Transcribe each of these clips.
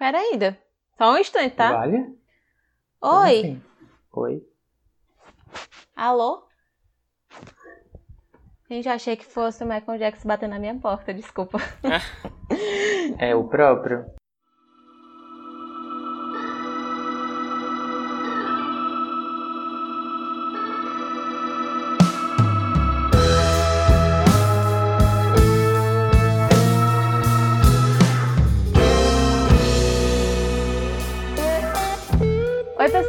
Peraí, ainda. Só um instante, tá? Vale? Oi. assim? Oi? Alô? Gente, eu achei que fosse o Michael Jackson batendo na minha porta, desculpa. É o próprio?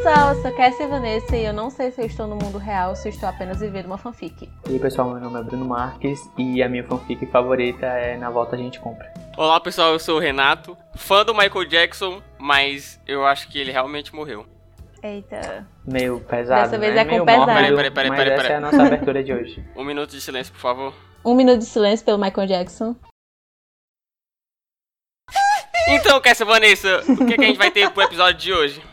Pessoal, eu sou Cassia Vanessa e eu não sei se eu estou no mundo real ou se eu estou apenas vivendo uma fanfic. E aí, pessoal, meu nome é Bruno Marques e a minha fanfic favorita é Na Volta a Gente Compra. Olá pessoal, eu sou o Renato, fã do Michael Jackson, mas eu acho que ele realmente morreu. Eita. Meio pesado, Dessa vez né? é com Meio pesado. mórbido, Peraí, peraí, mas peraí, essa peraí. é a nossa abertura de hoje. Um minuto de silêncio, por favor. Um minuto de silêncio pelo Michael Jackson. Então, Cassia Vanessa, o que, que a gente vai ter pro episódio de hoje?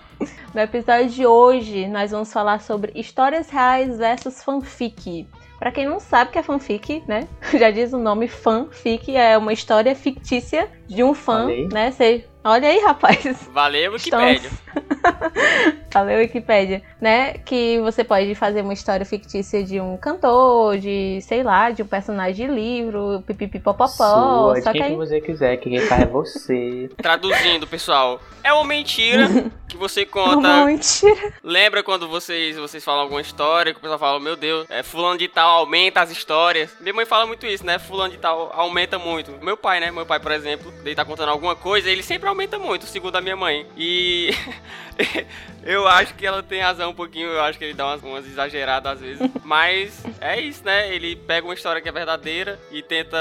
No episódio de hoje, nós vamos falar sobre histórias reais versus fanfic. Pra quem não sabe o que é fanfic, né? Já diz o nome fanfic, é uma história fictícia de um fã, aí. né? Cê... Olha aí, rapaz. Valeu, Estamos- Wikipédia. Valeu, Wikipédia. Né? Que você pode fazer uma história fictícia de um cantor, de, sei lá, de um personagem de livro, pipipipopopó. Sua, de Só que quem aí... você quiser, que quem faz é você. Traduzindo, pessoal, é uma mentira que você Uma conta. mentira. Lembra quando vocês, vocês falam alguma história que o pessoal fala, meu Deus, é, fulano de tal aumenta as histórias. Minha mãe fala muito isso, né? Fulano de tal aumenta muito. Meu pai, né? Meu pai, por exemplo, ele tá contando alguma coisa, ele sempre aumenta muito, segundo a minha mãe. E eu acho que ela tem razão um pouquinho, eu acho que ele dá umas, umas exageradas às vezes. Mas é isso, né? Ele pega uma história que é verdadeira e tenta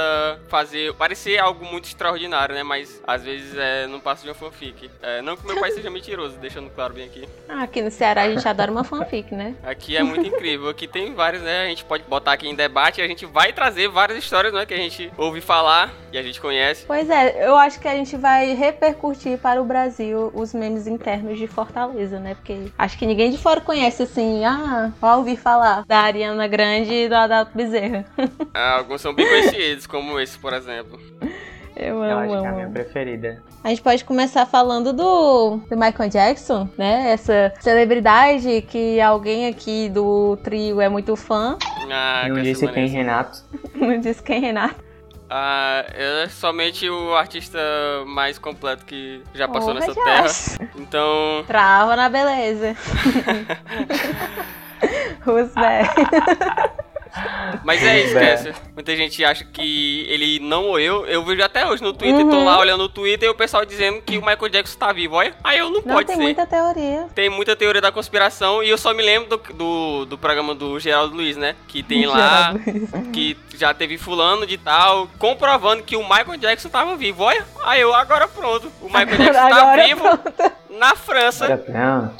fazer parecer algo muito extraordinário, né? Mas às vezes é, não passa de uma fanfic. É, não que meu pai seja mentiroso, deixando claro bem aqui. Ah, aqui no Ceará a gente adora uma fanfic, né? Aqui é muito incrível. Aqui tem vários, né? A gente pode botar aqui em debate e a gente vai trazer várias histórias, né? Que a gente ouve falar e a gente conhece. Pois é, eu acho que a gente vai repercutir para o Brasil os memes internos de Fortaleza, né? Porque acho que ninguém de fora conhece assim, ah, ó, ouvi falar da Ariana Grande e do Adalto Bezerra. Ah, Alguns são bem conhecidos, como esse, por exemplo. Eu Eu amo, acho que é a amo. minha preferida. A gente pode começar falando do, do Michael Jackson, né? Essa celebridade que alguém aqui do trio é muito fã. Ah, Não disse quem. Renato. Não disse quem, Renato. Ah, é somente o artista mais completo que já passou Porra, nessa terra. acho. Então, Trava na beleza. Who's back? mas é isso, Bé. Cassia. Muita gente acha que ele não morreu. Eu vejo até hoje no Twitter, tô Uhum. lá olhando no Twitter e o pessoal dizendo que o Michael Jackson tá vivo. Olha, aí eu não, Não, pode tem ser. muita teoria. Tem muita teoria da conspiração e eu só me lembro do, do, do programa do Geraldo Luiz, né? Que tem lá, que já teve fulano de tal, comprovando que o Michael Jackson tava vivo. Olha, aí eu, agora pronto. O Michael Jackson tá Agora vivo pronto. na França,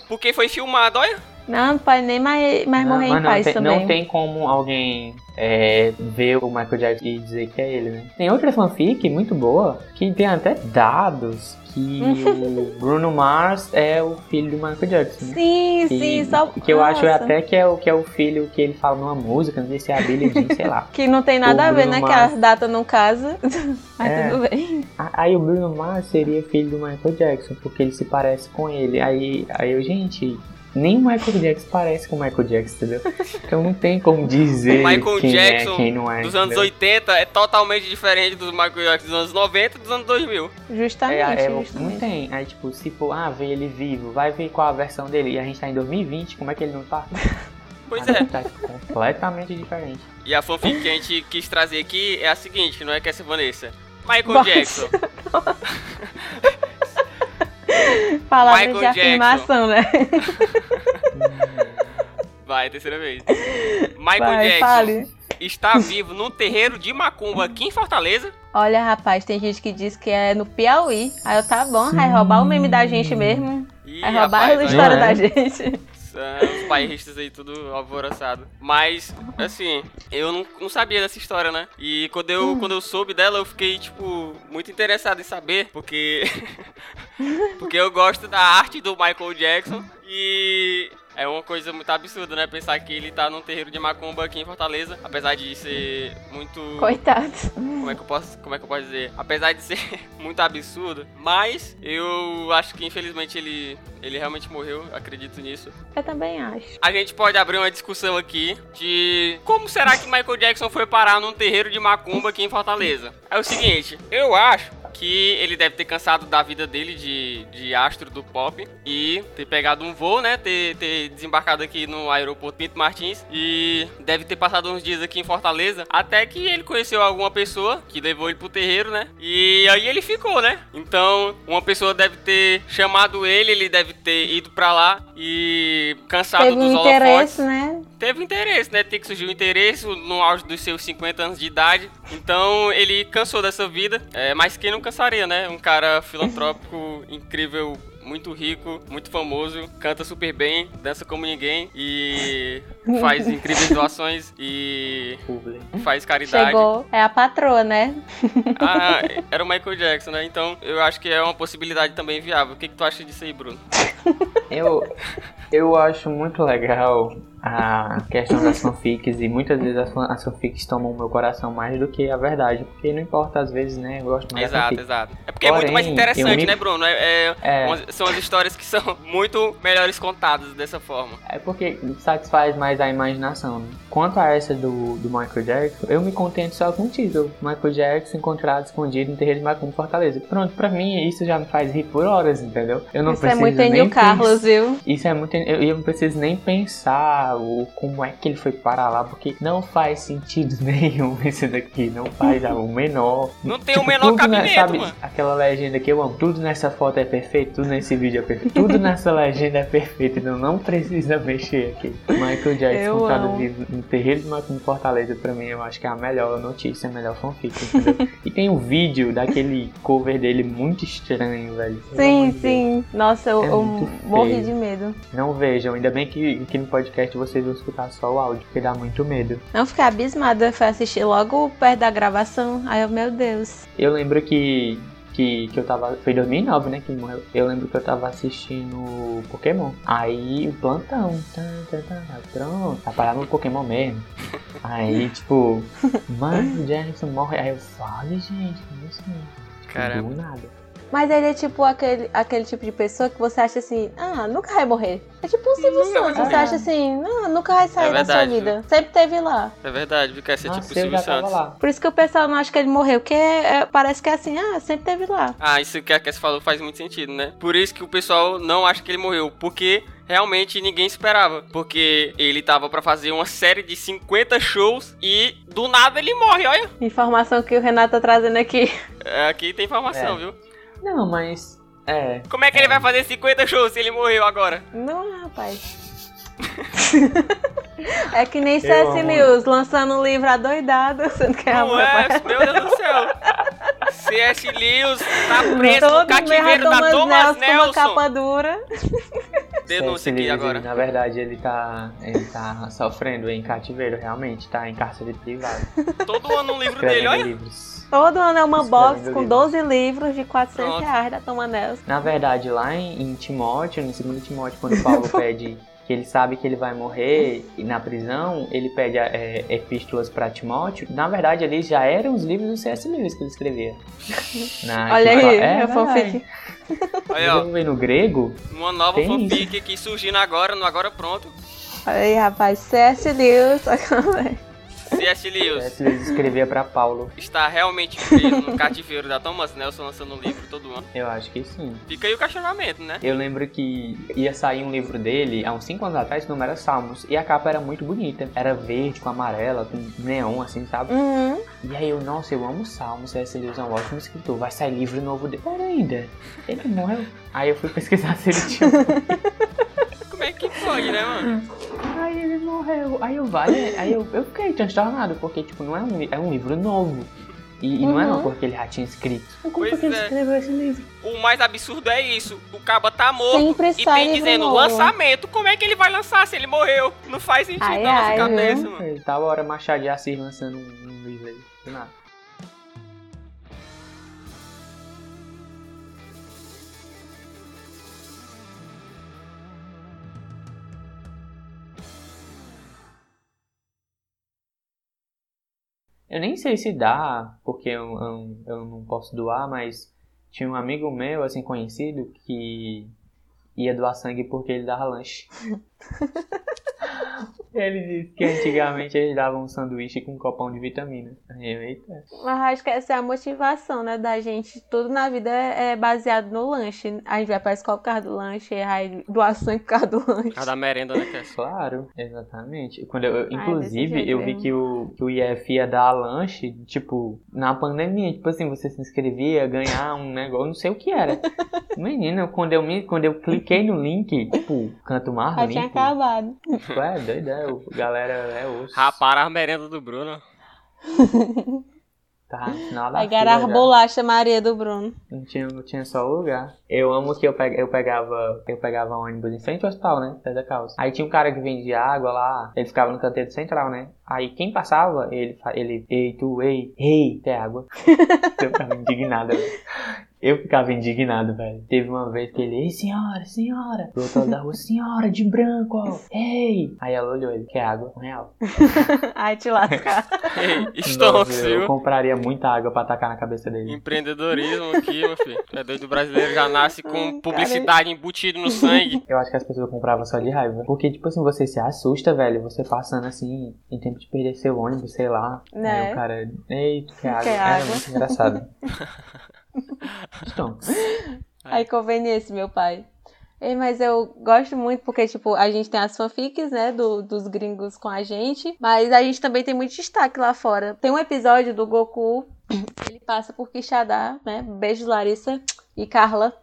porque foi filmado, olha. Não, não pode nem mais, mais Não, morrer mas em não paz tem, também. não tem como alguém é, ver o Michael Jackson e dizer que é ele, né? Tem outra fanfic muito boa que tem até dados que o Bruno Mars é o filho do Michael Jackson. né? Sim, Que, sim, só. que eu acho até que é, o, que é o filho que ele fala numa música, não sei se é a Billie Jean, sei lá. Que não tem nada O a ver, Bruno né? Que Mars. a data não casa. Mas É. tudo bem. Aí o Bruno Mars seria filho do Michael Jackson, porque ele se parece com ele. Aí, aí eu, gente, nem o Michael Jackson parece com o Michael Jackson, entendeu? Então não tem como dizer O Michael quem Jackson é, quem não é. dos anos entendeu? 80 é totalmente diferente do Michael Jackson dos anos 90 e dos anos 2000. Justamente, É, é, não justamente. tem. Aí, tipo, se for, ah, ver ele vivo, vai ver qual a versão dele. E a gente tá em 2020, como é que ele não tá? Pois é. Tá completamente diferente. E a fanfic que a gente quis trazer aqui é a seguinte, não é que essa Vanessa. Michael Vai. Jackson. Palavras de Jackson. afirmação, né? Vai, terceira vez. Michael Vai, Jackson fale. está vivo num terreiro de macumba aqui em Fortaleza. Olha, rapaz, tem gente que diz que é no Piauí. Aí eu, tá bom, vai roubar o meme da gente mesmo. Ih, Vai roubar rapaz, a história é? da gente. É, os bairristas aí tudo alvoroçado. Mas, assim, eu não, não sabia dessa história, né? E quando eu, quando eu soube dela, eu fiquei, tipo, muito interessado em saber, porque. porque eu gosto da arte do Michael Jackson. E É uma coisa muito absurda, né? Pensar que ele tá num terreiro de macumba aqui em Fortaleza, apesar de ser muito. Coitado. Como é que eu posso, como é que eu posso dizer? Apesar de ser muito absurdo, mas eu acho que infelizmente ele, ele realmente morreu, acredito nisso. Eu também acho. A gente pode abrir uma discussão aqui de como será que Michael Jackson foi parar num terreiro de macumba aqui em Fortaleza. É o seguinte, eu acho que ele deve ter cansado da vida dele de, de astro do pop e ter pegado um voo, né? Ter, ter desembarcado aqui no aeroporto Pinto Martins e deve ter passado uns dias aqui em Fortaleza até que ele conheceu alguma pessoa que levou ele pro terreiro, né? E aí ele ficou, né? Então, uma pessoa deve ter chamado ele, ele deve ter ido pra lá e cansado Teve dos um holofotes interesse, né? teve interesse, né? Tem que surgir o interesse no auge dos seus 50 anos de idade. Então ele cansou dessa vida. É, mas quem não cansaria, né? Um cara filantrópico, incrível. Muito rico, muito famoso, canta super bem, dança como ninguém e faz incríveis doações e faz caridade. Chegou. É a patroa, né? Ah, era o Michael Jackson, né? Então eu acho que é uma possibilidade também viável. O que, que tu acha disso aí, Bruno? Eu, eu acho muito legal a questão das fanfics e muitas vezes as, as fanfics tomam o meu coração mais do que a verdade, porque não importa às vezes, né? Eu gosto mais da Exato, fanfic. exato. É porque é muito mais Porém, interessante, me- né, Bruno? É, é- É. umas- são as histórias que são muito melhores contadas dessa forma. É porque satisfaz mais a imaginação. Né? Quanto a essa do, do Michael Jackson, eu me contento só com o título. Michael Jackson encontrado escondido no terreiro de Macumba Fortaleza. Pronto, pra mim isso já me faz rir por horas, entendeu? Eu não Isso é preciso muito nem Enio Carlos, viu? Isso é muito. Eu, eu não preciso nem pensar o, como é que ele foi parar lá, porque não faz sentido nenhum isso daqui. Não faz o menor. Não tem o Tipo, menor tudo, né, cabimento, sabe, mano. Aquela legenda que eu amo. Tudo nessa foto é perfeito, tudo nesse vídeo é perfeito. Tudo nessa legenda é perfeito, então não precisa mexer aqui. Michael Jackson amo. vivo no terreiro de Macumba Fortaleza, pra mim, eu acho que é a melhor notícia, a melhor fanfic, entendeu? e tem um vídeo daquele cover dele muito estranho, velho. Sim, Deus. sim. Nossa, eu, É eu morri de medo. Não vejam, ainda bem que, que no podcast vocês vão escutar só o áudio, porque dá muito medo. Não, fiquei abismada. Fui assistir logo perto da gravação. Aí eu, meu Deus. Eu lembro que, que, que eu tava. Foi em 2009, né? Que morreu. Eu lembro que eu tava assistindo Pokémon. Aí o plantão. Tan, tan, tan, pronto, tá parado no Pokémon mesmo. Aí, tipo, mano, Jackson morre. Aí eu falei, gente, como assim? Caramba. Do nada. Mas ele é tipo aquele, aquele tipo de pessoa que você acha assim, ah, nunca vai morrer. É tipo um Silvio Santos. Você acha assim, ah, nunca vai sair É da sua verdade, vida. Sempre teve lá. É verdade, viu? Quer ser tipo Silvio já tava Santos. lá. Por isso que o pessoal não acha que ele morreu, porque é, parece que é assim, ah, sempre teve lá. Ah, isso que a Cass falou faz muito sentido, né? Por isso que o pessoal não acha que ele morreu, porque realmente ninguém esperava. Porque ele tava pra fazer uma série de 50 shows e do nada ele morre, olha. Informação que o Renato tá trazendo aqui. É, Aqui tem informação, É. viu? Não, mas. É. Como é que ele vai fazer 50 shows se ele morreu agora? Não, rapaz. é que nem C.S. Lewis lançando um livro adoidado, sendo que é Não amor. é, meu Deus do céu. C.S. Lewis tá preso no cativeiro da Thomas Nelson com uma Nelson. capa dura. Denúncia C.S. aqui agora. na verdade, ele tá, ele tá sofrendo em cativeiro, realmente, tá em cárcere privado. Todo ano um livro escrevendo dele, olha. livros. Todo ano é uma box com livros. 12 livros de 400 Pronto. reais da Toma Nelson. Na verdade, lá em, em Timóteo, no segundo Timóteo, quando Paulo pede que ele sabe que ele vai morrer e na prisão, ele pede é, epístolas para Timóteo. Na verdade, ali já eram os livros do C.S. Lewis que ele escrevia. Na- Olha que- aí, é, é fanfic. Olha, ó. No grego, Uma nova Tem fanfic aqui surgindo agora, no Agora Pronto. Olha aí, rapaz, C.S. Lewis. C.S. Lewis C.S. Lewis escrevia para Paulo. está realmente preso no cativeiro da Thomas Nelson lançando um livro todo ano. Eu acho que sim. Fica aí o questionamento, né? Eu lembro que ia sair um livro dele há uns 5 anos atrás, que o nome era Salmos. E a capa era muito bonita. Era verde, com amarela, com neon, assim, sabe? Uhum. E aí eu, nossa, eu amo Salmos, C.S. Lewis é um ótimo escritor, vai sair livro novo dele. Pera ainda, ele morreu. Aí eu fui pesquisar se ele tinha Como é que pode, né, mano? Ele morreu. Aí eu, vale, aí eu, eu fiquei transtornado, porque, tipo, não é um, é um livro novo. E, e não é uma Uhum. coisa que ele já tinha escrito. Como Pois que ele é. escreveu esse livro? O mais absurdo é isso. O caba tá morto Sempre e tem dizendo novo. lançamento. Como é que ele vai lançar se ele morreu? Não faz sentido Ai, na nossa ai, cabeça, viu? mano. Ele tava hora Machado de Assis lançando um, um livro aí. Do nada. Eu nem sei se dá, porque eu, eu, eu não posso doar, mas tinha um amigo meu, assim, conhecido, que ia doar sangue porque ele dava lanche. Ele disse que antigamente eles davam um sanduíche com um copão de vitamina. Eu, eita. Mas acho que essa é a motivação, né, da gente. Tudo na vida é baseado no lanche. A gente vai pra escola por causa do lanche, aí doação por causa do lanche. Por causa da merenda, né, Cass? Claro, exatamente. Quando eu, eu- inclusive, eu vi que o, que o IF ia dar lanche, tipo, na pandemia. Tipo assim, você se inscrevia, ganhar um negócio, não sei o que era. Menina, quando eu, me, quando eu cliquei no link, tipo, canto mais tinha limpo. Acabado. Tipo, é doido, é, o- galera é osso. Rapara a merenda do Bruno. Tá, final da Aí fila garar já. bolacha Maria do Bruno. Não tinha, não tinha só lugar. Eu amo que eu, pe- eu pegava eu pegava ônibus em frente ao hospital, né? Pé da causa. Aí tinha um cara que vendia água lá, ele ficava no canteiro central, né? Aí quem passava, ele, ele ei, tu, ei, ei, tem água. eu ficava indignado, velho. Eu ficava indignado, velho. Teve uma vez que ele, ei, senhora, senhora. Do outro lado da rua, senhora, de branco, ó. Ei. Aí ela olhou, ele, quer água? Um real. Ai, te lascar. Ei, estou Nossa, eu compraria muita água pra tacar na cabeça dele. Empreendedorismo aqui, meu filho. É doido, o brasileiro já nasce com publicidade embutido no sangue. Eu acho que as pessoas compravam só de raiva. Porque, tipo assim, você se assusta, velho. Você passando assim, em tempo de perder seu ônibus, sei lá. Né? Aí o cara, ei, quer água? Era água? muito engraçado. então, Aí conveniência, meu pai. Ei, mas eu gosto muito porque, tipo, a gente tem as fanfics, né, do- dos gringos com a gente, mas a gente também tem muito destaque lá fora. Tem um episódio do Goku, ele passa por Quixadá, né, beijo Larissa e Carla.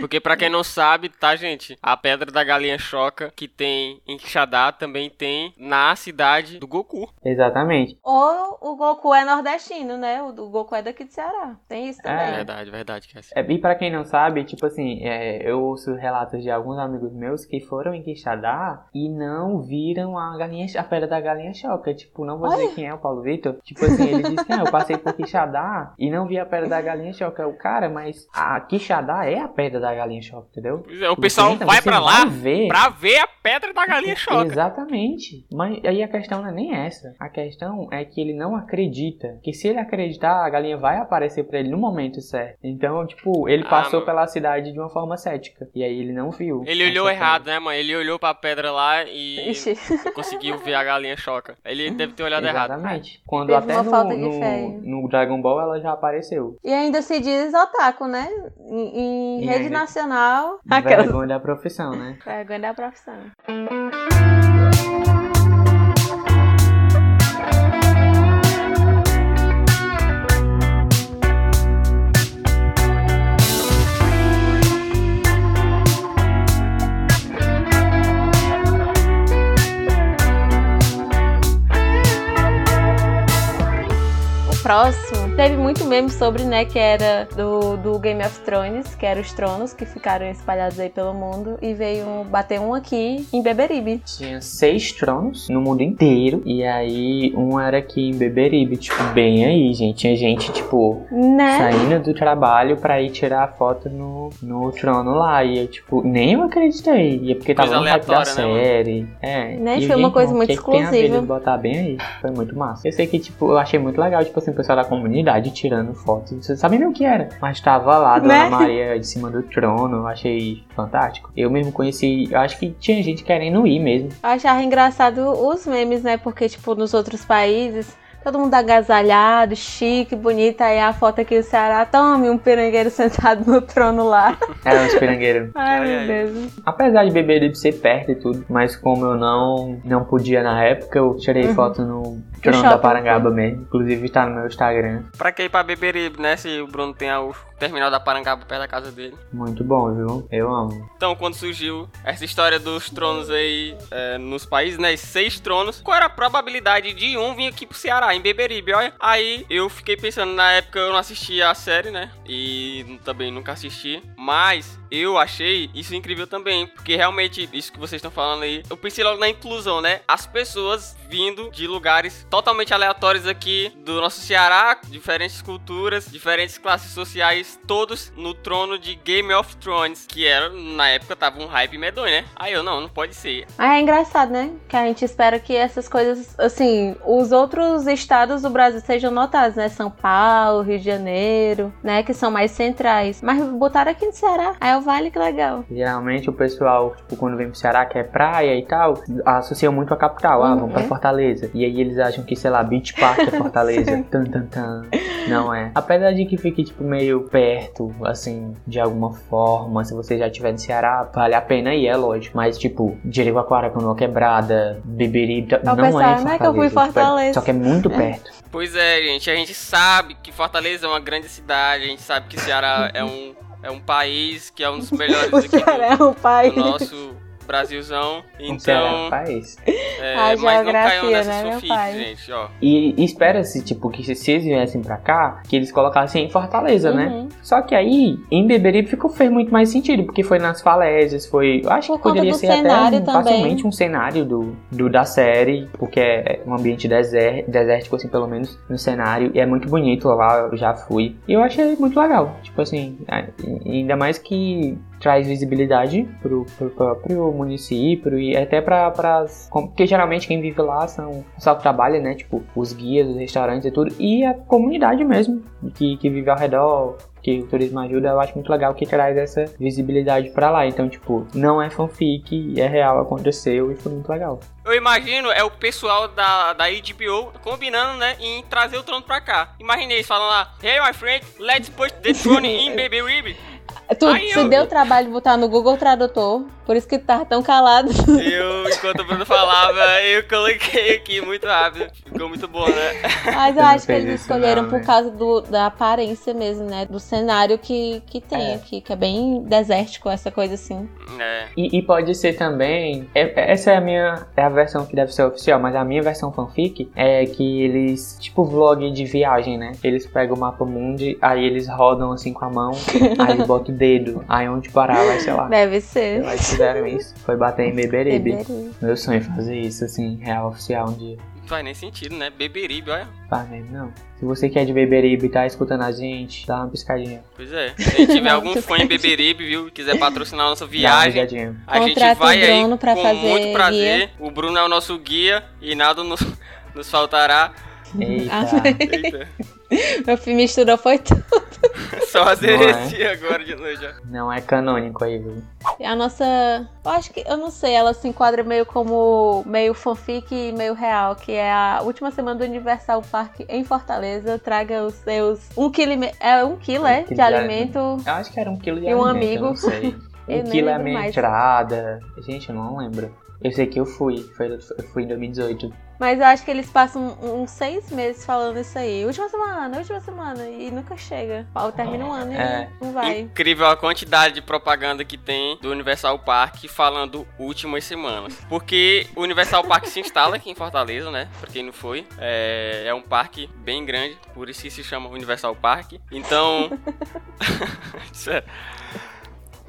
Porque pra quem não sabe, tá, gente? A Pedra da Galinha Choca, que tem em Quixadá, também tem na cidade do Goku. exatamente. Ou o Goku é nordestino, né, o do Goku é daqui de Ceará. Tem isso também. É. Verdade, verdade, Cassie. É, e pra quem não sabe, tipo assim, é, eu ouço relatos de alguns amigos meus que foram em Quixadá e não viram a galinha, a pedra da galinha choca. Tipo, não vou dizer quem é o Paulo Vitor. Tipo assim, ele disse que ah, eu passei por Quixadá e não vi a pedra da galinha choca. O cara, mas a Quixadá é a pedra da galinha choca, entendeu? Pois é, o Você pessoal entra, vai você pra lá ver. pra ver a Pedra da Galinha Choca. Exatamente. Mas aí a questão não é nem essa. A questão é que ele não acredita. Que se ele acreditar, a galinha vai aparecer pra ele no momento certo. Então, tipo, ele Ah, passou mano. pela cidade de uma forma cética. E aí ele não viu. Ele olhou foi- errado, né, mãe? Ele olhou pra pedra lá e Ixi. conseguiu ver a galinha choca. Ele deve ter olhado errado. Exatamente. Quando Teve até uma no, falta de no- no Dragon Ball ela já apareceu. E ainda se diz otaku, né? Em, em rede ainda- nacional. Aquelas. Vergonha da profissão, né? Vergonha da profissão. O próximo teve muito meme sobre, né, que era do, do Game of Thrones, que eram os tronos que ficaram espalhados aí pelo mundo, e veio um- bater um aqui em Beberibe. Tinha seis tronos no mundo inteiro. E aí um era aqui em Beberibe. Tipo, bem aí, gente. Tinha gente, tipo, Né? saindo do trabalho pra ir tirar a foto no, no trono lá. E eu, tipo, nem eu acreditei. E é porque tava no hype da né, mano? série. É. Né, E foi uma coisa muito que que tem a ver exclusiva. de botar bem aí. Foi muito massa. Eu sei que, tipo, eu achei muito legal, tipo assim, o pessoal da comunidade tirando fotos. Vocês sabem nem o que era. Mas tava lá, Dona Né? Maria de cima do trono. Eu achei fantástico. Eu mesmo conheci. Eu acho que tinha gente querendo ir mesmo. Eu achava engraçado os memes, né? Porque, tipo, nos outros países, todo mundo agasalhado, chique, bonito. Aí a foto aqui do Ceará, tome um pirangueiro sentado no trono lá. Era um pirangueiro. Ai, Ai, meu ai. Deus. Apesar de Beberibe ser perto e tudo, mas como eu não, não podia na época, eu tirei Uhum. foto no trono shopping, da Parangaba mesmo. Inclusive tá no meu Instagram. Pra que ir pra Beberibe, né? Se o Bruno tem o terminal da Parangaba perto da casa dele. Muito bom, viu? Eu amo. Então, quando surgiu essa história dos tronos aí é, nos países, né? Seis tronos, qual era a probabilidade de um vir aqui pro Ceará, em Beberibe, olha? Aí eu fiquei pensando, na época eu não assistia a série, né? E também nunca assisti. Mas eu achei isso incrível também. Porque realmente, isso que vocês estão falando aí, eu pensei logo na inclusão, né? As pessoas vindo de lugares totalmente aleatórios aqui do nosso Ceará, diferentes culturas, diferentes classes sociais, todos no trono de Game of Thrones, que era, na época, tava um hype medonho, né? Aí eu, não, não pode ser. Ah, é engraçado, né? Que a gente espera que essas coisas, assim, os outros estados do Brasil sejam notados, né? São Paulo, Rio de Janeiro, né? Que são mais centrais. Mas botaram aqui no Ceará. Aí o Vale, que legal. Geralmente o pessoal, tipo, quando vem pro Ceará, que é praia e tal, associa muito a capital. Ah, Uhum, vamos pra é. Fortaleza. E aí eles acham que, sei lá, Beach Park é Fortaleza. tan, tan, tan. Não é. Apesar de que fique, tipo, meio perto, assim, de alguma forma, se você já estiver no Ceará, vale a pena ir, é lógico. Mas, tipo, Jericoacoara, Canoa Quebrada, Beberi, não pessoal, é não é que eu fui em Fortaleza. tipo, é- Fortaleza. só que é muito É. perto. Pois é, gente, a gente sabe que Fortaleza é uma grande cidade, a gente sabe que Ceará é um, é um país que é um dos melhores O aqui do, Ceará é um pai. do nosso Brasilzão. É Então, país. é, A mas não caiam geografia, né, pai? gente, ó. E e espera-se, tipo, que se, se eles viessem pra cá, que eles colocassem em Fortaleza, né? Uhum. Só que aí, em Beberibe ficou, fez muito mais sentido, porque foi nas falésias, foi. Eu acho Por que poderia ser até um- facilmente um cenário do, do da série, porque é um ambiente deser, desértico, assim, pelo menos no cenário, e é muito bonito lá, eu já fui. E eu achei muito legal. Tipo assim, ainda mais que traz visibilidade pro, pro próprio município e até pras. com- Porque geralmente quem vive lá são o pessoal que trabalha, né? Tipo, os guias, os restaurantes e tudo, e a comunidade mesmo, que, que vive ao redor, que o turismo ajuda, eu acho muito legal que traz essa visibilidade pra lá. Então, tipo, não é fanfic, é real, aconteceu e foi muito legal. Eu imagino é o pessoal da, da HBO combinando, né, em trazer o trono pra cá. Imaginei eles falando lá, Hey my friend, let's put the throne in Baby Rib. Tu Aí se eu- deu trabalho de botar no Google Tradutor, por isso que tu tava tão calado. Eu, enquanto o Bruno falava, eu coloquei aqui muito rápido. Ficou muito bom, né? Mas eu Eu acho que eles escolheram não, por né? causa do, da aparência mesmo, né? Do cenário que, que tem É. aqui, que é bem desértico, essa coisa assim. É. E, e pode ser também. é- essa é a minha. É a versão que deve ser oficial, mas a minha versão fanfic é que eles. Tipo vlog de viagem, né? Eles pegam o mapa mundi, aí eles rodam assim com a mão, aí eles botam dedo. Aí onde parar vai, sei lá. Deve ser. Eles fizeram isso. Foi bater em Beberibe. Beberibe. Meu sonho é fazer isso, assim, real oficial um dia. Não faz nem sentido, né? Beberibe, olha. Faz mesmo, não. Se você que é de Beberibe e tá escutando a gente, dá uma piscadinha. Pois é. Se a gente tiver algum fã em Beberibe, viu? Quiser patrocinar a nossa Dá uma viagem, a gente Contrata vai o aí Bruno pra com fazer muito prazer. O Bruno é o nosso guia e nada nos, nos faltará. Eita. Eita. Meu filho misturou foi tudo. Só as é? agora de noite já. Não é canônico aí, viu? A nossa. Eu acho que. Eu não sei, ela se enquadra meio como. meio fanfic e meio real, que é a última semana do Universal Park em Fortaleza. Traga os seus. Um quilo. e É um quilo, é? Um quilo De de alimento. Eu acho que era um quilo de E um alimento, amigo. Eu não sei. Um quilo é a lembro minha mais. entrada. Gente, eu não lembro. Eu sei que eu fui. Foi, eu fui em 2018. Mas eu acho que eles passam uns seis meses falando isso aí. Última semana, última semana. E nunca chega. Ó, Termina um ano e É. não vai. Incrível a quantidade de propaganda que tem do Universal Park falando últimas semanas. Porque o Universal Park se instala aqui em Fortaleza, né? Pra quem não foi. É, é um parque bem grande, por isso que se chama Universal Park. Então. Sério.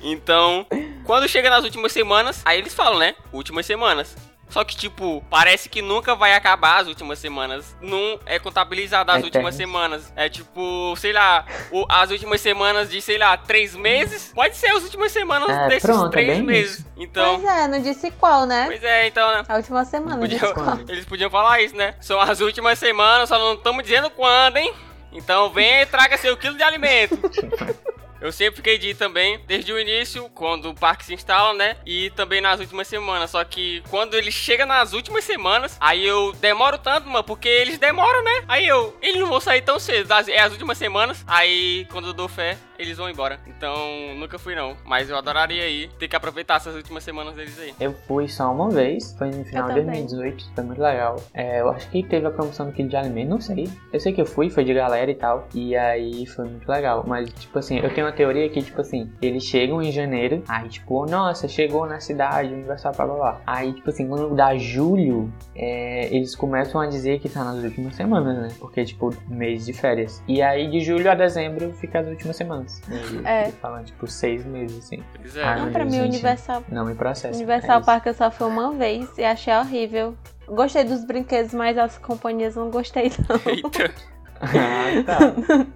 Então, quando chega nas últimas semanas, aí eles falam, né? Últimas semanas. Só que, tipo, parece que nunca vai acabar as últimas semanas. Não é contabilizado as É últimas semanas. É tipo, sei lá, o- as últimas semanas de, sei lá, três meses. Pode ser as últimas semanas É, desses pronto, é três bem meses. isso. Então, Pois é, não disse qual, né? pois é, então, né? A última semana, não disse Podiam- qual. eles podiam falar isso, né? São as últimas semanas, só não estamos dizendo quando, hein? Então vem e traga seu quilo de alimento. Eu sempre fiquei de ir também, desde o início, quando o parque se instala, né? E também nas últimas semanas. Só que quando ele chega nas últimas semanas, aí eu demoro tanto, mano, porque eles demoram, né? Aí eu, eles não vão sair tão cedo. É as últimas semanas. Aí quando eu dou fé, eles vão embora. Então nunca fui não. Mas eu adoraria ir, ter que aproveitar essas últimas semanas deles aí. Eu fui só uma vez, foi no final de também. 2018, foi muito legal. É, eu acho que teve a promoção do quilo de alimento, não sei. Eu sei que eu fui, foi de galera e tal. E aí foi muito legal. Mas, tipo assim, eu tenho uma teoria que, tipo assim, eles chegam em janeiro, aí, tipo, nossa, chegou na cidade, Universal, blá blá blá. Aí, tipo assim, quando dá julho, é, eles começam a dizer que tá nas últimas semanas, né? Porque, tipo, mês de férias. E aí, de julho a dezembro, fica as últimas semanas. Anos. E É. é. falando, tipo, seis meses, assim. Pois é. Ah, Não, pra mim, gente. Universal, Não me processa. Universal é. Park eu só fui uma vez e achei horrível. Gostei dos brinquedos, mas as companhias não gostei, não. Eita. ah, tá.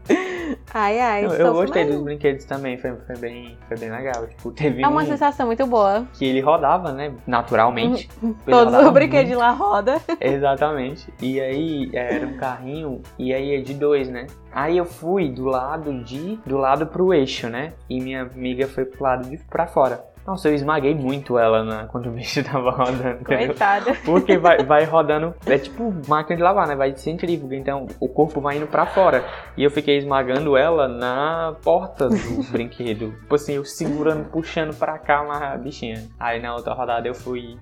Ai, ai. Eu, gostei dos brinquedos também, foi, foi, bem, foi bem legal. Tipo, teve É uma um sensação muito boa. que ele rodava, né, naturalmente. Ele Todos os brinquedos lá roda. Exatamente. E aí era um carrinho e aí é de dois, né? Aí eu fui do lado de do lado pro eixo, né? E minha amiga foi pro lado de pra fora. Nossa, eu esmaguei muito ela na, quando o bicho tava rodando, entendeu? Coitada. Porque vai, vai rodando, é tipo máquina de lavar, né? Vai de centrífuga, então o corpo vai indo pra fora. E eu fiquei esmagando ela na porta do brinquedo. Tipo assim, eu segurando, puxando pra cá uma bichinha. Aí na outra rodada eu fui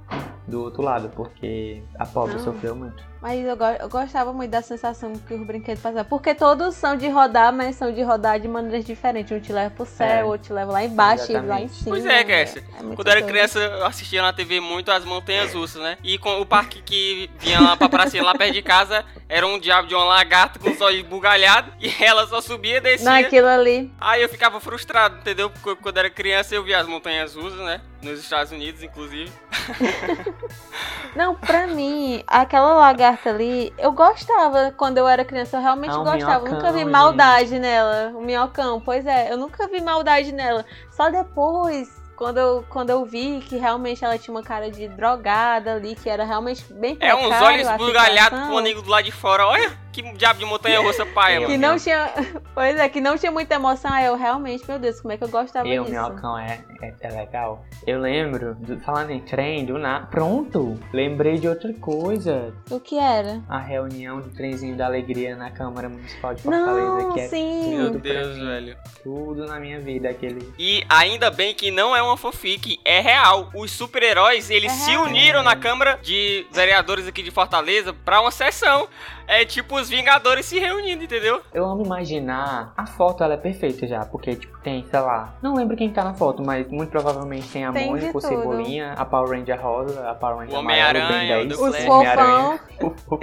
do outro lado, porque a pobre Não. sofreu muito. Mas eu, go- eu gostava muito da sensação que os brinquedos passavam. Porque todos são de rodar, mas são de rodar de maneiras diferentes. Um te leva pro céu, É. outro te leva lá embaixo e lá em Exatamente. cima. Pois é, Cassia. É muito Quando eu era criança, eu assistia na TV muito as montanhas russas, né? E com o parque que vinha lá pra pracinha, lá perto de casa, era um diabo de uma lagarta com os olhos bugalhados. E ela só subia e descia. Naquilo ali. Aí eu ficava frustrado, entendeu? Porque quando era criança eu via as montanhas russas, né? Nos Estados Unidos, inclusive. Não, pra mim, aquela lagarta ali, eu gostava. Quando eu era criança, eu realmente Ah, gostava. Eu nunca vi minhocão, maldade nela. O minhocão, pois é, eu nunca vi maldade nela. Só depois, quando eu, quando eu vi que realmente ela tinha uma cara de drogada ali, que era realmente bem É uns precário olhos bugalhados com o amigo do lado de fora. Olha que diabo de montanha russa paia, Eu- Que mano. não tinha. Pois é, que não tinha muita emoção. Aí eu realmente, meu Deus, como é que eu gostava E o disso? minhocão é, é, é legal. Eu lembro, do- falando em trem, do na... Pronto! Lembrei de outra coisa. O que era? A reunião do trenzinho da alegria na Câmara Municipal de Fortaleza, Não, que é sim. Meu Deus, velho. tudo na minha vida, aquele. E ainda bem que não é uma fanfic, é real. Os super-heróis, eles É se real. uniram na Câmara de Vereadores aqui de Fortaleza pra uma sessão. É tipo os Vingadores se reunindo, entendeu? Eu amo imaginar. A foto ela é perfeita já, porque tipo tem, sei lá, não lembro quem tá na foto, mas muito provavelmente tem a Tem Mônica, o. Cebolinha, a Power Ranger rosa, a Power Ranger O amarelo, Homem-Aranha, Ben o 10, do Os Flash. Homem-Aranha. fofão.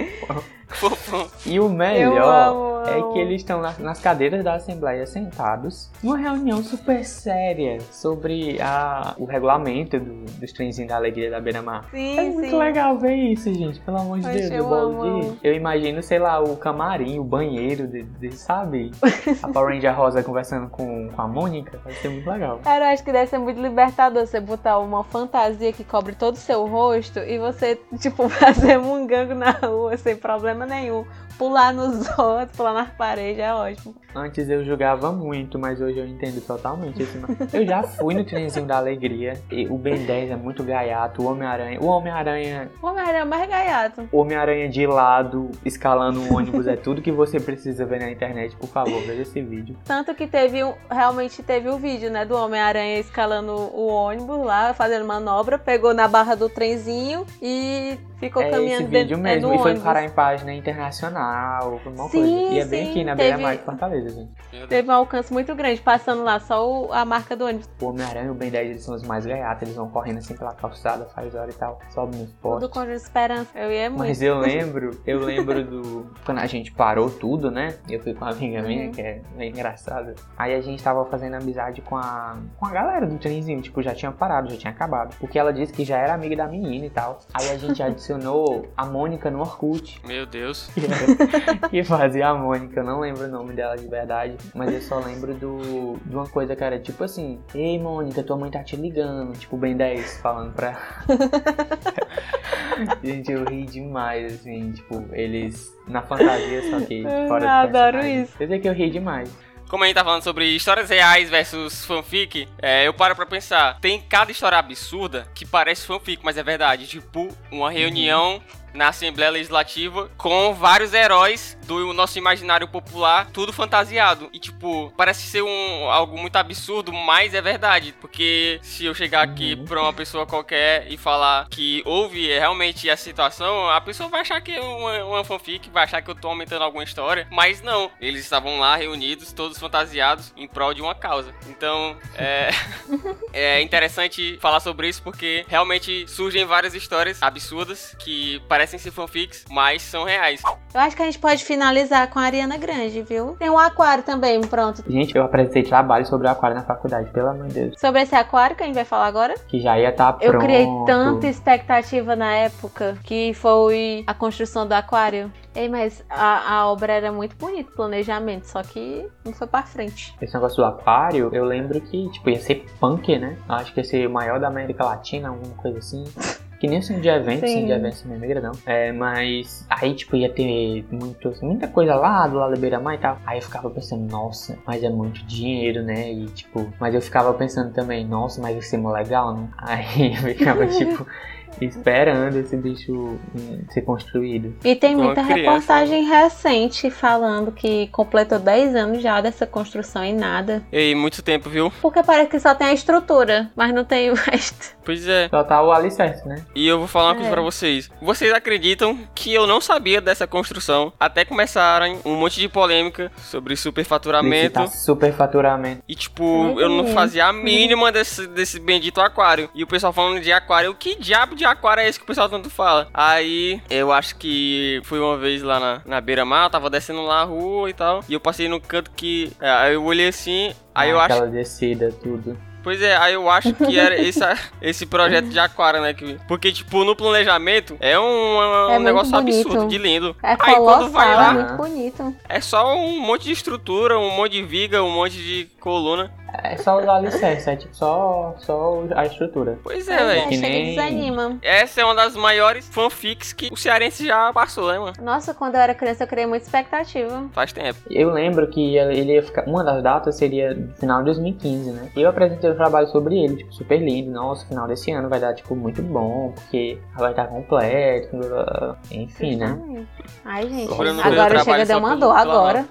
Fofão. E o Eu melhor amo, é que eles estão nas, cadeiras da Assembleia sentados, numa reunião super séria sobre a, o regulamento do, dos trenzinhos da alegria da Beira-Mar. Sim, É muito sim. legal ver isso, gente. Pelo amor de Deus, eu amo. Eu imagino, sei lá, o camarim, o banheiro, de, de- sabe? A Power Ranger Rosa conversando com, com a Mônica. Vai ser muito legal. Cara, eu acho que deve ser muito libertador você botar uma fantasia que cobre todo o seu rosto e você, tipo, fazer mungango na rua sem problema nenhum. Pular nos outros, pular nas paredes, é ótimo. Antes eu julgava muito, mas hoje eu entendo totalmente ma- Eu já fui no trenzinho da alegria. O Ben 10 é muito gaiato. O Homem-Aranha. O Homem-Aranha. O Homem-Aranha é mais gaiato. o Homem-Aranha de lado, escalando um ônibus. é tudo que você precisa ver na internet. Por favor, veja esse vídeo. Tanto que teve um, realmente teve o vídeo, né, do Homem-Aranha escalando o ônibus lá, fazendo manobra, pegou na barra do trenzinho e ficou é caminhando esse vídeo dentro, mesmo. é, e foi ônibus. parar em página internacional. Foi uma Sim, coisa. E é bem sim, aqui na teve- beira-mar de Fortaleza, gente. Teve um alcance muito grande, passando lá só o- a marca do ônibus. O Homem-Aranha e o Ben 10 eles são os mais gaiatos. Eles vão correndo assim pela calçada, faz hora e tal. Sobe nos Tudo postes. com esperança. Eu ia muito. Mas eu lembro, eu lembro do. Quando a gente parou tudo, né? Eu fui com uma amiga minha, Uhum. que é bem engraçada. Aí a gente tava fazendo amizade com a, com a galera do trenzinho. Tipo, já tinha parado, já tinha acabado. Porque ela disse que já era amiga da menina e tal. Aí a gente adicionou a Mônica no Orkut. Meu Deus. Que, fazia a Mônica. Eu não lembro o nome dela de verdade. Mas eu só lembro do, de uma coisa que era tipo assim: Ei, Mônica, tua mãe tá te ligando. Tipo, Ben 10 falando pra. Gente, eu ri demais, assim, tipo, eles na fantasia, só que Eu fora do adoro personagem. isso. Eu sei que eu ri demais. Como a gente tá falando sobre histórias reais versus fanfic, é, eu paro pra pensar. Tem cada história absurda que parece fanfic, mas é verdade. Tipo, uma reunião na Assembleia Legislativa com vários heróis do nosso imaginário popular, tudo fantasiado. E, tipo, parece ser um, algo muito absurdo, mas é verdade. Porque se eu chegar aqui Uhum. pra uma pessoa qualquer e falar que houve realmente a situação, a pessoa vai achar que é uma, uma fanfic, vai achar que eu tô aumentando alguma história. Mas não, eles estavam lá reunidos, todos fantasiados, em prol de uma causa. Então, é, é interessante falar sobre isso porque realmente surgem várias histórias absurdas que parecem parecem ser fanfics, mas são reais. Eu acho que a gente pode finalizar com a Ariana Grande, viu? Tem um aquário também, pronto. Gente, eu apresentei trabalho sobre o aquário na faculdade, pelo amor de Deus. Sobre esse aquário que a gente vai falar agora? Que já ia estar tá Eu criei tanta expectativa na época que foi a construção do aquário. Ei, mas a, a obra era muito bonita, o planejamento, só que não foi pra frente. Esse negócio do aquário, eu lembro que, tipo, ia ser punk, né? Eu acho que ia ser o maior da América Latina, alguma coisa assim. Que nem o centro de eventos, centro de eventos mesmo é grandão. É, mas aí, tipo, ia ter muito, muita coisa lá do lado da beira-mar e tal. Aí eu ficava pensando, nossa, mas é muito dinheiro, né? E, tipo, mas eu ficava pensando também, nossa, mas ia ser mó legal, né? Aí eu ficava, tipo esperando esse bicho hum, ser construído. E tem muita reportagem recente falando que completou 10 anos já dessa construção e nada. E muito tempo, viu? Porque parece que só tem a estrutura, mas não tem o resto. Pois é. Só tá o alicerce, né? E eu vou falar uma coisa é. pra vocês. Vocês acreditam que eu não sabia dessa construção até começarem um monte de polêmica sobre superfaturamento. Superfaturamento. E tipo, é. eu não fazia a mínima desse, desse bendito aquário. E o pessoal falando de aquário, que diabo de aquário é esse que o pessoal tanto fala? Aí eu acho que fui uma vez lá na, na beira-mar, tava descendo lá a rua e tal. E eu passei no canto que. É, aí eu olhei assim, aí ah, eu aquela acho. Aquela descida, tudo. Pois é, aí eu acho que era esse, esse projeto de aquário, né? Que, porque, tipo, no planejamento é um, é um negócio bonito. absurdo, de lindo. É aí quando vai lá. É muito bonito. É só um monte de estrutura, um monte de viga, um monte de coluna. É só usar licença, é tipo só, só a estrutura. Pois é, velho. Que nem... desanima. Essa é uma das maiores fanfics que o cearense já passou, né, mano? Nossa, quando eu era criança eu criei muita expectativa. Faz tempo. Eu lembro que ele ia ficar. Uma das datas seria final de 2015, né? Eu apresentei um trabalho sobre ele, tipo, super lindo. Nossa, final desse ano vai dar, tipo, muito bom, porque vai estar completo. Enfim, né? Ai, gente. Agora chega deu mandou, agora.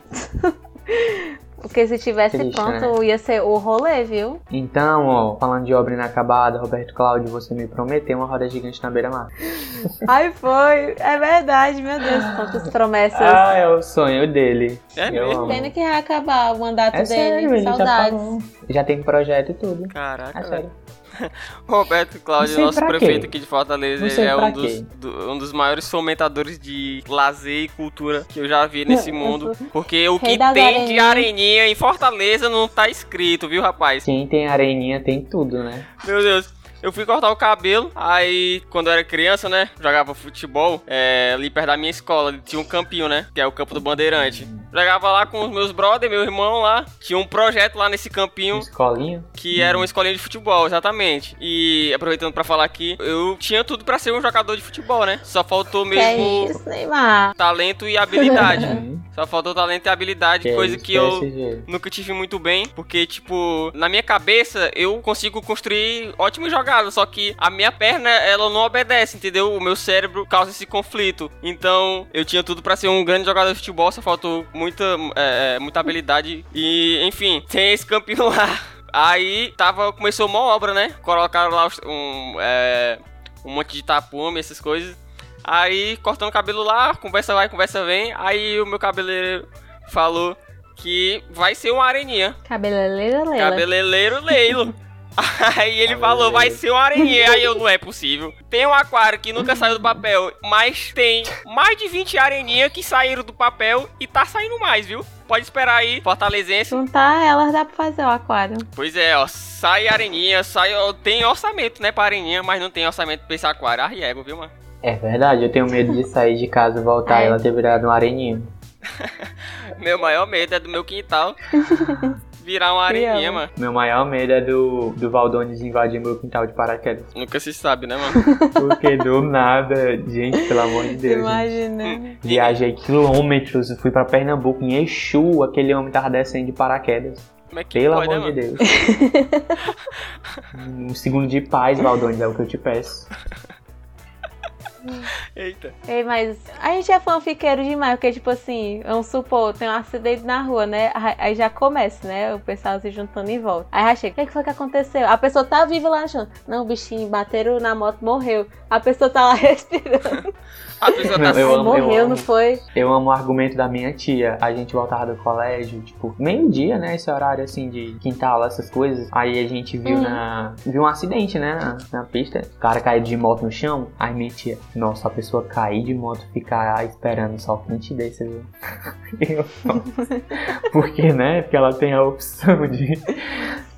Porque se tivesse Triste, pronto, né? ia ser o rolê, viu? Então, ó, falando de obra inacabada, Roberto Cláudio, você me prometeu uma roda gigante na beira-mar. Ai, foi. É verdade, meu Deus, quantas promessas. Ah, é o sonho dele. É mesmo? Pena que vai acabar o mandato é dele. Sério, Saudades. Já, já, tem projeto e tudo. Caraca, é sério. Roberto Cláudio, nosso prefeito quê? aqui de Fortaleza, é um dos, do, um dos maiores fomentadores de lazer e cultura que eu já vi nesse mundo. Porque o que tem de areninha em Fortaleza não tá escrito, viu, rapaz? Quem tem areninha tem tudo, né? Meu Deus. Eu fui cortar o cabelo, aí quando eu era criança, né, jogava futebol, é, ali perto da minha escola, tinha um campinho, né, que é o campo do Bandeirante. Jogava lá com os meus brothers, meu irmão lá, tinha um projeto lá nesse campinho. Escolinha? Que era uma escolinha de futebol, exatamente. E aproveitando para falar aqui, eu tinha tudo para ser um jogador de futebol, né? Só faltou mesmo é isso, Neymar. talento e habilidade. Só faltou talento e habilidade, que coisa que eu nunca tive muito bem, porque tipo, na minha cabeça eu consigo construir ótimos jogadores só que a minha perna, ela não obedece, entendeu? O meu cérebro causa esse conflito. Então, eu tinha tudo para ser um grande jogador de futebol, só faltou muita, é, é, muita habilidade. E, enfim, tem esse campinho lá. Aí, tava, começou uma obra, né? Colocaram lá um, é, um monte de tapume, essas coisas. Aí, cortando o cabelo lá, conversa vai, conversa vem. Aí, o meu cabeleireiro falou que vai ser uma areninha. Cabeleireiro Leilo. Cabeleireiro Leilo. Aí ele falou, vai ser uma areninha. Aí eu, não é possível. Tem um aquário que nunca saiu do papel, mas tem mais de 20 areninhas que saíram do papel e tá saindo mais, viu? Pode esperar aí, Fortalezense. Não tá, elas dá pra fazer o aquário. Pois é, ó, sai areninha, sai, ó, tem orçamento, né, pra areninha, mas não tem orçamento pra esse aquário. Arriego, viu, mano? É verdade, eu tenho medo de sair de casa e voltar é. e ela ter virado uma areninha. meu maior medo é do meu quintal. Virar uma areninha, mano. Meu maior medo é do, do Valdones invadir meu quintal de paraquedas. Nunca se sabe, né, mano? Porque do nada, gente, pelo amor de Deus. Imagina. Viajei quilômetros, fui pra Pernambuco, em Exu, aquele homem tava descendo de paraquedas. Como é que Pelo pode, amor né, de Deus. um segundo de paz, Valdones, é o que eu te peço. Eita. Ei, mas a gente é fanfiqueiro demais, porque, tipo assim, vamos supor, tem um acidente na rua, né? Aí já começa, né? O pessoal se juntando em volta. Aí chega, o que, é que foi que aconteceu? A pessoa tá viva lá achando, não, o bichinho bateram na moto, morreu. A pessoa tá lá respirando. Eu amo, eu morreu, amo. não foi? Eu amo o argumento da minha tia. A gente voltava do colégio, tipo, meio-dia, né? Esse horário assim de quintal, essas coisas. Aí a gente viu Uhum. na. Viu um acidente, né? Na, na pista. O cara caiu de moto no chão. Aí minha tia, nossa, a pessoa cair de moto ficar esperando só quente desse, viu? Eu, nossa. Porque, né? Porque ela tem a opção de.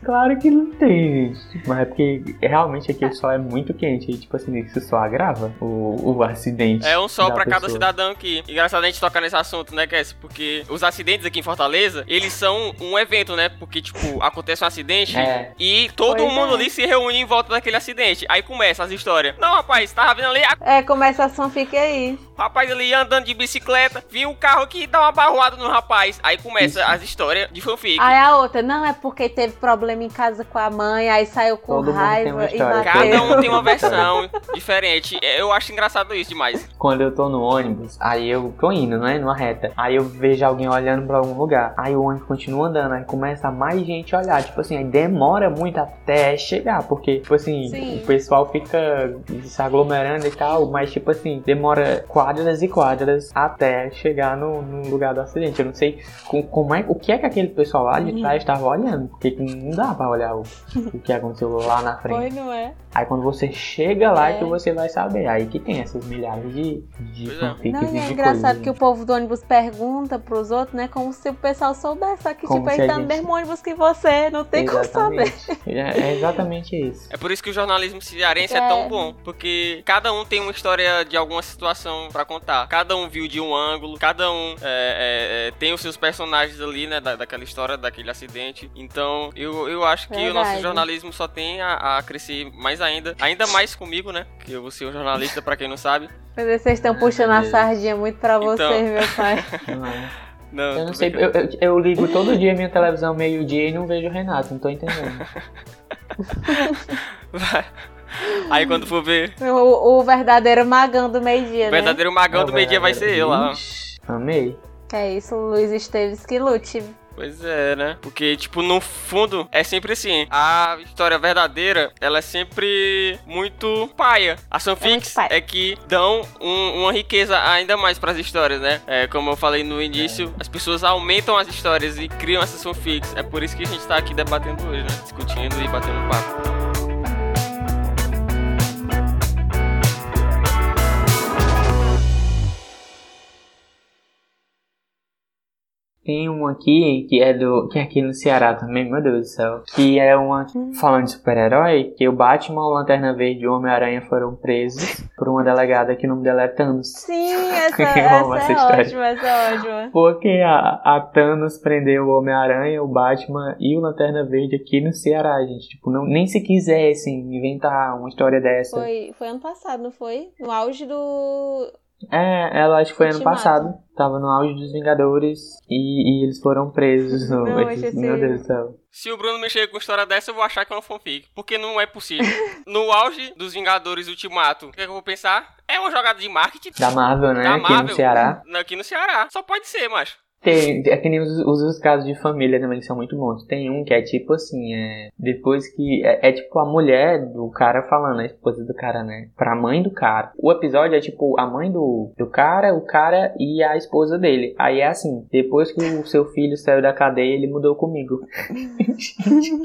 Claro que não tem, gente. Mas é porque realmente aqui o sol é muito quente. E, tipo assim, isso só agrava o, o acidente. É um sol da pra cada cidadão aqui. Engraçado a gente tocar nesse assunto, né, Cass? Porque os acidentes aqui em Fortaleza, eles são um evento, né? Porque, tipo, acontece um acidente É. e todo Pois mundo é. ali se reúne em volta daquele acidente. Aí começa as histórias. Não, rapaz, tava vendo ali, a- É, começa a fanfic aí. Rapaz ali andando de bicicleta, viu um carro aqui dá uma barroada no rapaz. Aí começa Isso. as histórias de fanfic. Aí a outra, não, é porque teve problema em casa com a mãe, aí saiu com Todo mundo tem uma raiva e bateu. Cada um tem uma versão diferente. Eu acho engraçado isso demais. Quando eu tô no ônibus, aí eu tô indo, né? Numa reta. Aí eu vejo alguém olhando pra algum lugar. Aí o ônibus continua andando. Aí começa mais gente a olhar. Tipo assim, aí demora muito até chegar. Porque, tipo assim, Sim. o pessoal fica se aglomerando e tal. Mas, tipo assim, demora quadras e quadras até chegar no, no lugar do acidente. Eu não sei com- como é, o que é que aquele pessoal lá de trás estava olhando. Porque não dá pra olhar o, o que aconteceu lá na frente. Foi, não é? Aí quando você chega lá é. É. que você vai saber. Aí que tem essas milhares de, de é. fanfics Não, e é engraçado coisas. que o povo do ônibus pergunta pros outros, né? Como se o pessoal soubesse. Só que, Como tipo, ele tá no mesmo ônibus que você. Não tem como saber. Exatamente. É, é exatamente isso. É por isso que o jornalismo cearense é. É. tão bom. Porque cada um tem uma história de alguma situação pra contar. Cada um viu de um ângulo, cada um é, é, é, tem os seus personagens ali, né? Da, daquela história, daquele acidente. Então, eu, eu acho que o nosso Verdade. jornalismo só tem a, a crescer mais ainda. Ainda mais comigo, né? Que eu vou ser um jornalista, pra quem não sabe. Mas vocês estão puxando a Deus. sardinha muito pra Então. você, meu pai. Não é? Não, Eu não sei, eu, eu, eu ligo todo dia minha televisão meio-dia e não vejo o Renato, não tô entendendo. Vai. Aí quando for ver, O, o verdadeiro magão do meio-dia, o né? verdadeiro magão do meio-dia vai ser eu lá. Amei. É isso, Luiz Esteves que lute. Pois é, né? Porque, tipo, no fundo, é sempre assim. A história verdadeira, ela é sempre muito paia. As fanfics muito paia. é, que dão um- uma riqueza ainda mais pras histórias, né? É, como eu falei no início, as pessoas aumentam as histórias e criam essas fanfics. É por isso que a gente tá aqui debatendo hoje, né? Discutindo e batendo papo. Tem um aqui que é do. que é aqui no Ceará também, meu Deus do céu. Que é uma. Falando de super-herói, que o Batman, o Lanterna Verde e o Homem-Aranha foram presos por uma delegada que o nome dela é Thanos. Sim, essa, essa essa é história. ótima, essa é ótima. Porque a, a Thanos prendeu o Homem-Aranha, o Batman e o Lanterna Verde aqui no Ceará, gente. Tipo, não, nem se quisessem inventar uma história dessa. Foi, foi ano passado, não foi? No auge do. É, ela acho que foi ano passado. Tava no auge dos Vingadores e, e eles foram presos. no- Não, esses- esse- Meu Deus do céu. Se o Bruno mexer com história dessa, eu vou achar que é uma fanfic. Porque não é possível. No auge dos Vingadores Ultimato, o que, é que eu vou pensar? É uma jogada de marketing. Da Marvel, né? Da aqui Marvel. no Ceará. Aqui no Ceará. Só pode ser, macho. Tem, é que nem os, os, os casos de família também que são muito bons. Tem um que é tipo assim, é. Depois que. É, é tipo a mulher do cara falando, a esposa do cara, né? Pra mãe do cara. O episódio é tipo a mãe do, do cara, o cara e a esposa dele. Aí é assim, depois que o seu filho saiu da cadeia, ele mudou comigo.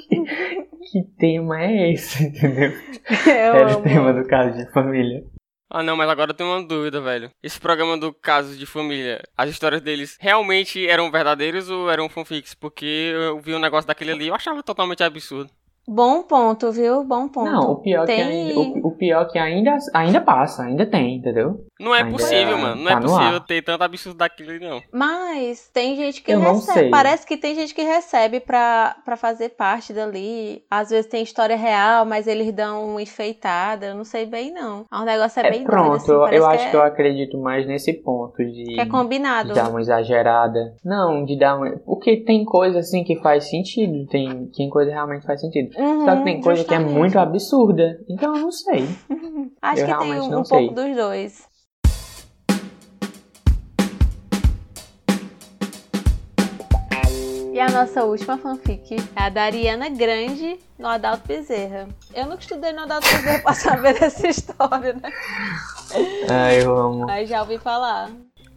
Que, que tema é esse, entendeu? Eu Era o amo. tema do caso de família. Ah, não, mas agora eu tenho uma dúvida, velho. Esse programa do Casos de Família, as histórias deles realmente eram verdadeiras ou eram fanfics? Porque eu vi um negócio daquele ali e eu achava totalmente absurdo. Bom ponto, viu? Bom ponto. Não, o pior Tem- que ainda, o, o pior que ainda, ainda passa, ainda tem, entendeu? Não é Ainda possível, é- mano. Não tá é possível ar. ter tanto absurdo daquilo ali, não. Mas tem gente que Eu não recebe. sei. Parece que tem gente que recebe pra, pra fazer parte dali. Às vezes tem história real, mas eles dão uma enfeitada. Eu não sei bem, não. É um negócio é É, bem doido, pronto, assim, eu, eu que acho é, que eu acredito mais nesse ponto de, que é combinado. de dar uma exagerada. Não, de dar uma. Porque tem coisa assim que faz sentido, tem, tem coisa que realmente faz sentido. Uhum, Só que tem coisa que é justamente. muito absurda. Então eu não sei. Acho eu que tem um, um pouco dos dois. E a nossa última fanfic é a da Ariana Grande no Adalto Bezerra. Eu nunca estudei no Adalto Bezerra pra saber dessa história, né? Ai, eu amo. Aí já ouvi falar.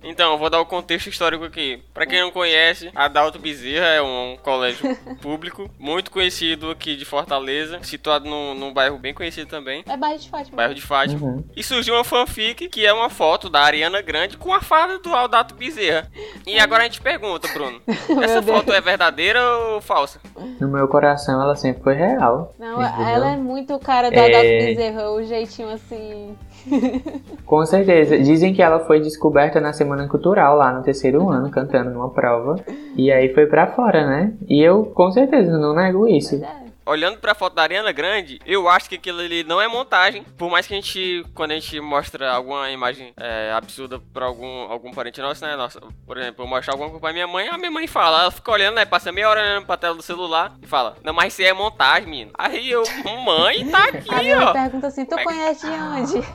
Então, eu vou dar o contexto histórico aqui. Pra quem não conhece, Adalto Bezerra é um colégio público muito conhecido aqui de Fortaleza, situado num, num bairro bem conhecido também, É bairro de Fátima. bairro de Fátima. Uhum. E surgiu uma fanfic que é uma foto da Ariana Grande com a fada do Aldato Bezerra. E agora a gente pergunta, Bruno: essa foto é verdadeira ou falsa? No meu coração ela sempre foi real. Não, entendeu? ela é muito cara do É. Adalto Bezerra, o jeitinho assim. Com certeza. Dizem que ela foi descoberta na Semana Cultural, lá no terceiro ano, cantando numa prova. E aí foi pra fora, né? E eu, com certeza, não nego isso. É. Olhando pra foto da Ariana Grande, eu acho que aquilo ali não é montagem. Por mais que a gente, quando a gente mostra alguma imagem é, absurda pra algum, algum parente nosso, né? Nossa, por exemplo, eu mostro alguma coisa pra minha mãe, a minha mãe fala, ela fica olhando, né? Passa meia hora olhando pra tela do celular e fala, não, mas isso é montagem, menino. Aí eu, mãe, tá A aqui, minha ó. pergunta assim: tu conhece de onde?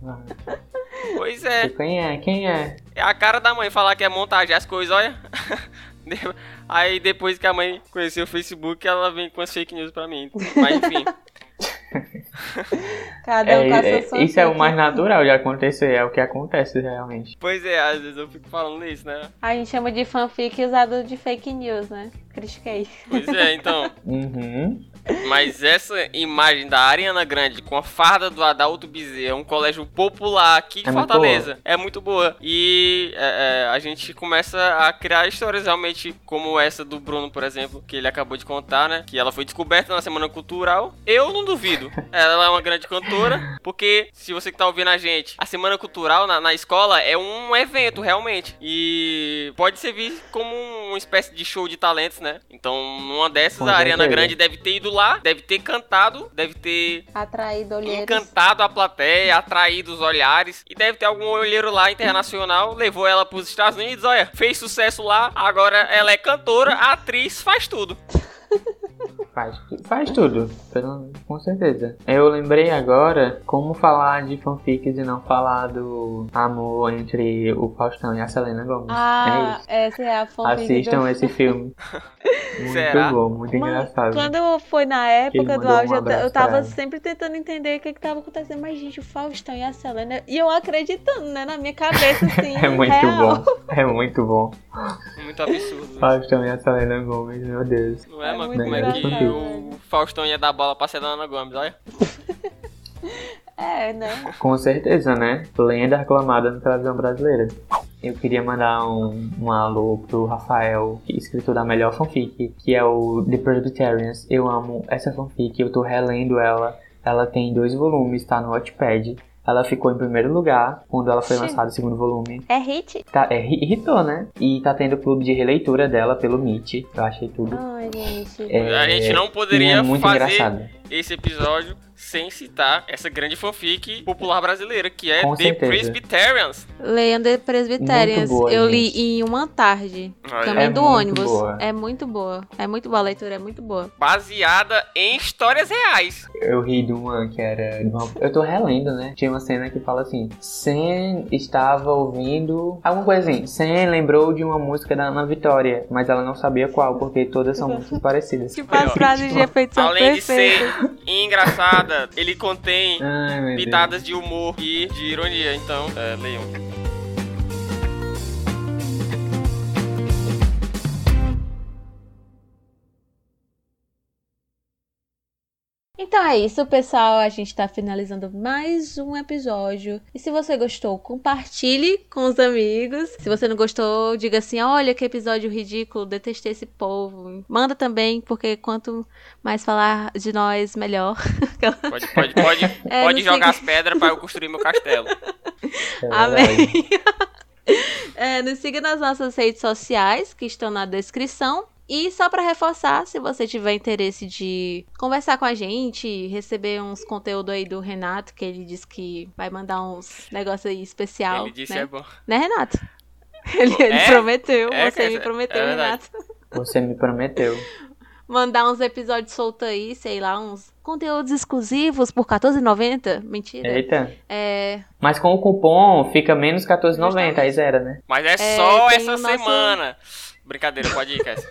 Pois é. Quem é? Quem é? É a cara da mãe falar que é montagem as coisas, olha. Aí depois que a mãe conheceu o Facebook, ela vem com as fake news pra mim. Mas enfim. Cada um É, sua é, isso é o mais natural de acontecer, é o que acontece realmente. Pois é, às vezes eu fico falando isso, né? A gente chama de fanfic usado de fake news, né? Critiquei. Pois é, então. Uhum. Mas essa imagem da Ariana Grande com a farda do Adalto Bezerra, um colégio popular aqui de É muito Fortaleza, é muito boa. E é, é, a gente começa a criar histórias realmente como essa do Bruno, por exemplo, que ele acabou de contar, né? Que ela foi descoberta na Semana Cultural. Eu não duvido. Ela é uma grande cantora, porque se você que tá ouvindo a gente, a Semana Cultural na, na escola é um evento, realmente. E pode ser visto como uma espécie de show de talentos, né? Então, numa dessas, Com a Ariana. Grande deve ter ido lá, deve ter cantado, deve ter Atraído olheiros. encantado a plateia, atraído os olhares. E deve ter algum olheiro lá internacional, levou ela pros Estados Unidos, olha, fez sucesso lá, agora ela é cantora, atriz, faz tudo. Faz, faz tudo, pelo- com certeza. Eu lembrei agora como falar de fanfics e não falar do amor entre o Faustão e a Selena Gomez. é Ah, isso. essa é a fanfic. Assistam do... esse filme. Muito Será? bom, muito Mano, engraçado. Quando foi na época do mandou um eu, tava sempre tentando entender o que que tava acontecendo. Mas, gente, o Faustão e a Selena... E eu acreditando, né? Na minha cabeça, assim, É muito real. bom, é muito bom. Muito absurdo. Faustão e a Selena Gomez, meu Deus. Não é, É mano? Como é que o Faustão ia dar bola pra Selena Gomes, olha? É, né? Com certeza, né? Lenda aclamada na televisão brasileira. Eu queria mandar um, um alô pro Rafael, escritor da melhor fanfic, que é o The Presbyterians. Eu amo essa fanfic, eu tô relendo ela. Ela tem dois volumes, tá no Wattpad. Ela ficou em primeiro lugar quando ela foi Sim. lançada o segundo volume. É hit? Tá, é, irritou, né? E tá tendo clube de releitura dela pelo Meet. Eu achei tudo. Ai, gente. É, A gente não e poderia é muito fazer engraçado. esse episódio sem citar essa grande fanfic popular brasileira, que é Com The certeza. Presbyterians. Leia The Presbyterians. Boa, eu gente. li em uma tarde. Caminho É do ônibus. boa. É muito boa. É muito boa a leitura, é muito boa. Baseada em histórias reais. Eu ri de uma que era. uma- Eu tô relendo, né? Tinha uma cena que fala assim: Sam estava ouvindo. Alguma coisa assim. Sam lembrou de uma música da Ana Vitória, mas ela não sabia qual, porque todas são músicas parecidas. Tipo, as frases de efeito são Além de ser ele contém Ai, meu Deus. pitadas de humor e de ironia. Então, é, leiam. Então é isso, pessoal. A gente tá finalizando mais um episódio. E se você gostou, compartilhe com os amigos. Se você não gostou, diga assim: olha que episódio ridículo, detestei esse povo. Manda também, porque quanto mais falar de nós, melhor. Pode, pode, pode, É, pode jogar sei as pedras para eu construir meu castelo. Amém. É, nos siga nas nossas redes sociais, que estão na descrição. E só pra reforçar, se você tiver interesse de conversar com a gente, receber uns conteúdos aí do Renato, que ele disse que vai mandar uns negócios aí especial, Ele disse né? é bom. Né, Renato? Ele, ele É? prometeu, É, você me é prometeu, verdade. Renato. Você me prometeu. Mandar uns episódios soltos aí, sei lá, uns conteúdos exclusivos por R$14,90. Mentira. Eita. É, Mas com o cupom fica menos R$14,90, aí zero, né? Mas é, É, só essa nosso- semana. Brincadeira, pode ir, Cassia.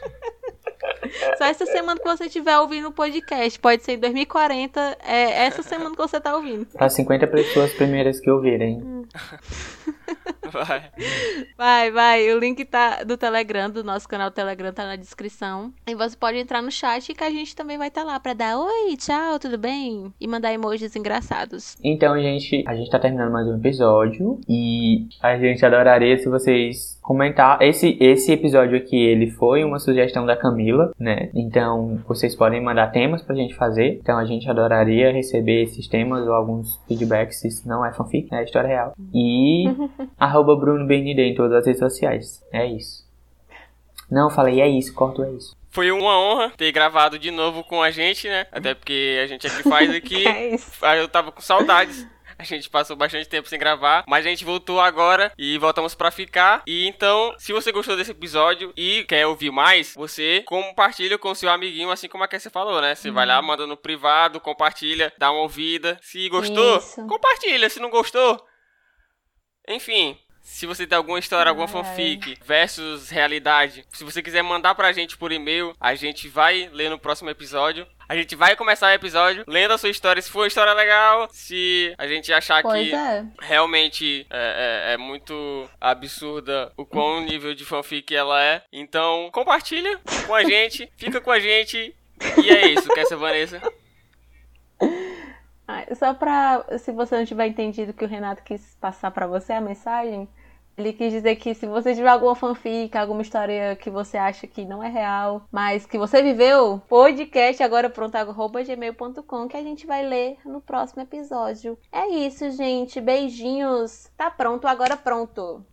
Só essa semana que você estiver ouvindo o podcast. Pode ser em 2040. É essa semana que você tá ouvindo. Para 50 pessoas primeiras que ouvirem. Vai. Vai, vai. O link tá do Telegram, do nosso canal Telegram, tá na descrição. E você pode entrar no chat que a gente também vai estar tá lá pra dar oi, tchau, tudo bem? E mandar emojis engraçados. Então, gente, a gente tá terminando mais um episódio. E a gente adoraria se vocês comentar. Esse, esse episódio aqui, ele foi uma sugestão da Camila, né? Então, vocês podem mandar temas pra gente fazer. Então, a gente adoraria receber esses temas ou alguns feedbacks, se isso não é fanfic, né? É história real. E arroba Bruno BND em todas as redes sociais. É isso. Não, falei, é isso, corto, é isso. Foi uma honra ter gravado de novo com a gente, né? Até porque a gente aqui faz aqui. É isso. Eu tava com saudades. A gente passou bastante tempo sem gravar, mas a gente voltou agora e voltamos pra ficar. E então, se você gostou desse episódio e quer ouvir mais, você compartilha com seu amiguinho, assim como a Kessia falou, né? Você vai lá, manda no privado, compartilha, dá uma ouvida. Se gostou, Isso. compartilha. Se não gostou, enfim. Se você tem alguma história, alguma fanfic versus realidade, se você quiser mandar pra gente por e-mail, a gente vai ler no próximo episódio. A gente vai começar o episódio lendo a sua história, se for uma história legal, se a gente achar Pois que é. realmente é, é- é muito absurda o quão nível de fanfic ela é. Então, compartilha com a gente, fica com a gente. E é isso, quer ser Vanessa? Só pra. Se você não tiver entendido o que o Renato quis passar pra você, a mensagem. Ele quis dizer que se você tiver alguma fanfic, alguma história que você acha que não é real, mas que você viveu, podcast agora pronto, arroba gmail.com, que a gente vai ler no próximo episódio. É isso, gente. Beijinhos. Tá pronto, agora pronto.